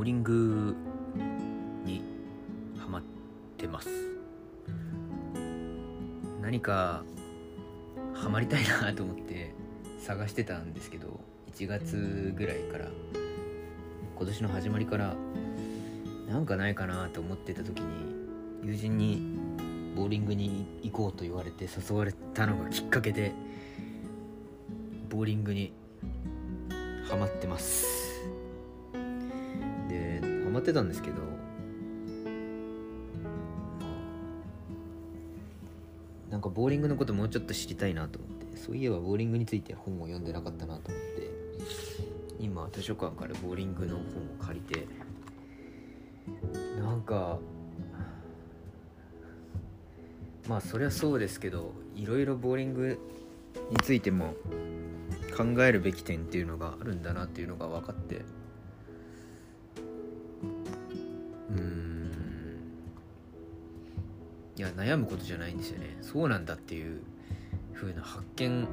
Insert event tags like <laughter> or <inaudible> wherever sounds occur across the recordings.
ボーリングにハマってます。何かハマりたいなと思って探してたんですけど1月ぐらいから今年の始まりからなんかないかなと思ってた時に友人にボーリングに行こうと言われて誘われたのがきっかけでボーリングにハマってます。でハマってたんですけどなんかボーリングのこともうちょっと知りたいなと思ってそういえばボーリングについて本を読んでなかったなと思って今図書館からボーリングの本を借りてなんかまあそりゃそうですけどいろいろボーリングについても考えるべき点っていうのがあるんだなっていうのが分かっていや悩むことじゃないんですよね。そうなんだっていう風な発見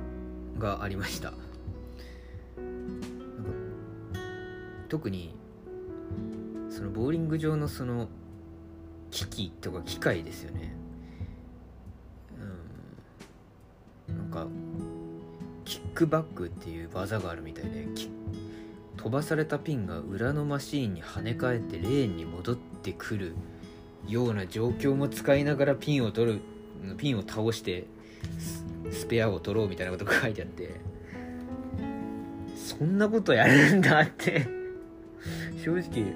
がありました。特にそのボーリング場のその機器とか機械ですよね。うん。なんかキックバックっていう技があるみたいで飛ばされたピンが裏のマシーンに跳ね返ってレーンに戻ってくるような状況も使いながらピンを取るピンを倒してスペアを取ろうみたいなことが書いてあってそんなことやるんだって正直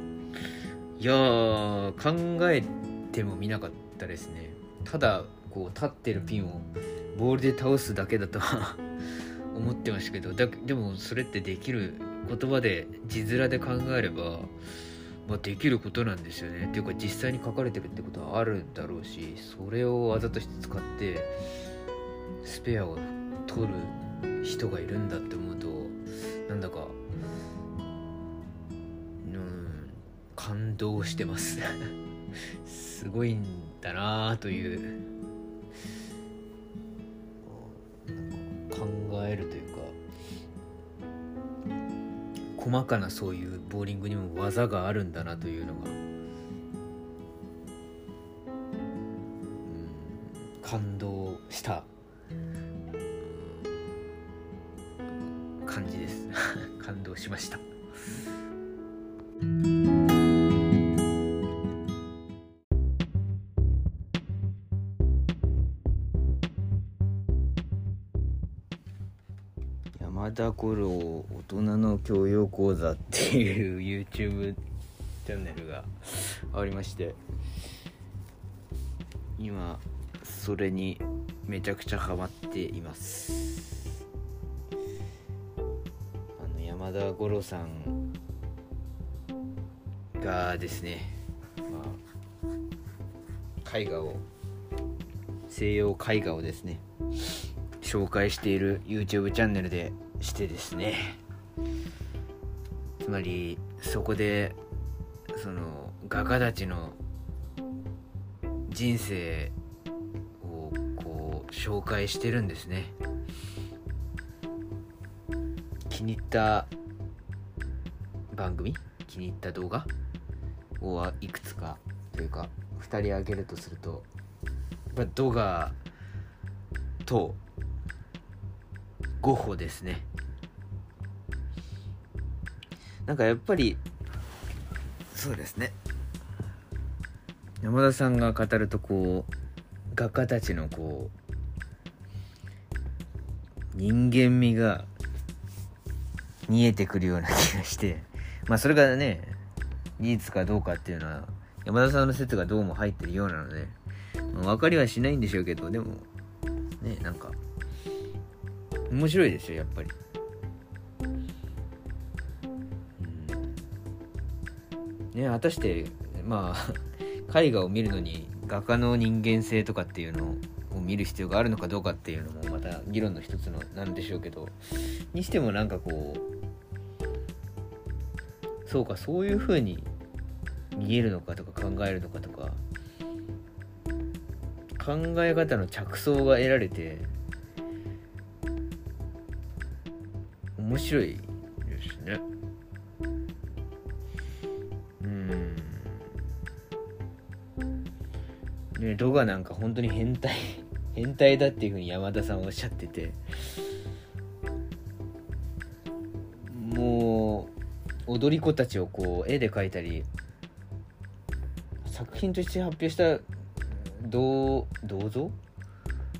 いやー考えてもみなかったですね。ただこう立ってるピンをボールで倒すだけだとは思ってましたけどだでもそれってできる言葉で字面で考えれば、まあ、できることなんですよね。っていうか実際に書かれてるってことはあるんだろうしそれを技として使ってスペアを取る人がいるんだって思うとなんだかうん感動してます。<laughs> すごいんだなという考えるという細かなそういうボーリングにも技があるんだなというのが。うん。感動した。感じです。<laughs> 感動しました。山田五郎大人の教養講座っていう YouTube チャンネルがありまして今それにめちゃくちゃハマっています。あの山田五郎さんがですね、まあ、絵画を西洋絵画をですね紹介している YouTube チャンネルでしてですね。つまりそこでその画家たちの人生をこう紹介してるんですね。気に入った番組？気に入った動画？をいくつかというか2人挙げるとするとやっぱ動画とゴッホですね。なんかやっぱりそうですね。山田さんが語るとこう画家たちのこう人間味が見えてくるような気がしてまあそれがね事実かどうかっていうのは山田さんの説がどうも入ってるようなので、まあ、分かりはしないんでしょうけどでもねなんか面白いですよやっぱり、うん、ね果たしてまあ <laughs> 絵画を見るのに画家の人間性とかっていうのを見る必要があるのかどうかっていうのもまた議論の一つのなんでしょうけど。にしてもなんかこうそうかそういう風に見えるのかとか考えるのかとか考え方の着想が得られて面白いですね。うん。ねドガなんか本当に変態 <laughs> 変態だっていうふうに山田さんおっしゃってて。もう踊り子たちをこう絵で描いたり作品として発表した銅銅像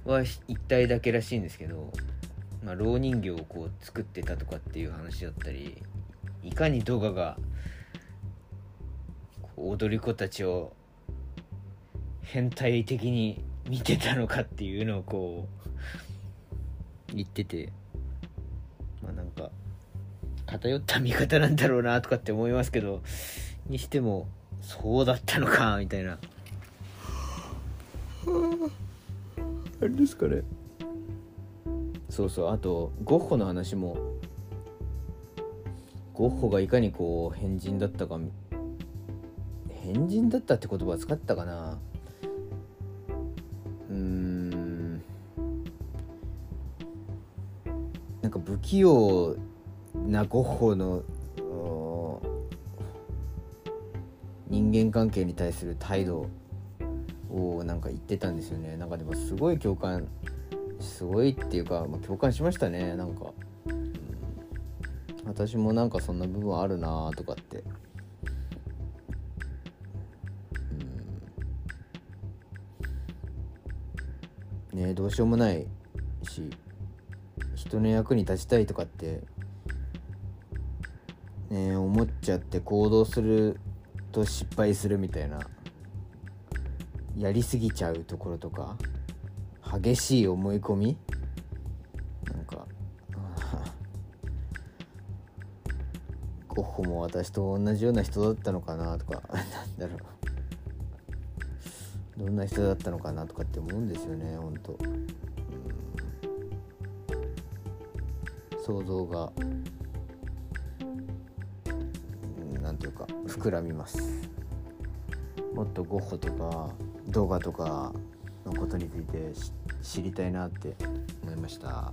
は一体だけらしいんですけどまあ、蝋人形をこう作ってたとかっていう話だったりいかにドガが踊り子たちを変態的に見てたのかっていうのをこう言っててまあなんか偏った見方なんだろうなとかって思いますけどにしてもそうだったのかみたいな。あれですかね。そうそう。あとゴッホの話も。ゴッホがいかにこう変人だったか。変人だったって言葉を使ったかな。うん。なんか不器用なゴッホの人間関係に対する態度をなんか言ってたんですよね。なんかでもすごい共感すごいっていうか、まあ、共感しましたねなんか、うん、私もなんかそんな部分あるなとかって。うん。ねどうしようもないし人の役に立ちたいとかってね思っちゃって行動すると失敗するみたいな。やりすぎちゃうところとか。激しい思い込み？なんかゴッホも私と同じような人だったのかな？とか <laughs> なんだろう。どんな人だったのかな？とかって思うんですよねほんと、想像がなんていうか膨らみます。もっとゴッホとか動画とかのことについて知りたいなって思いました。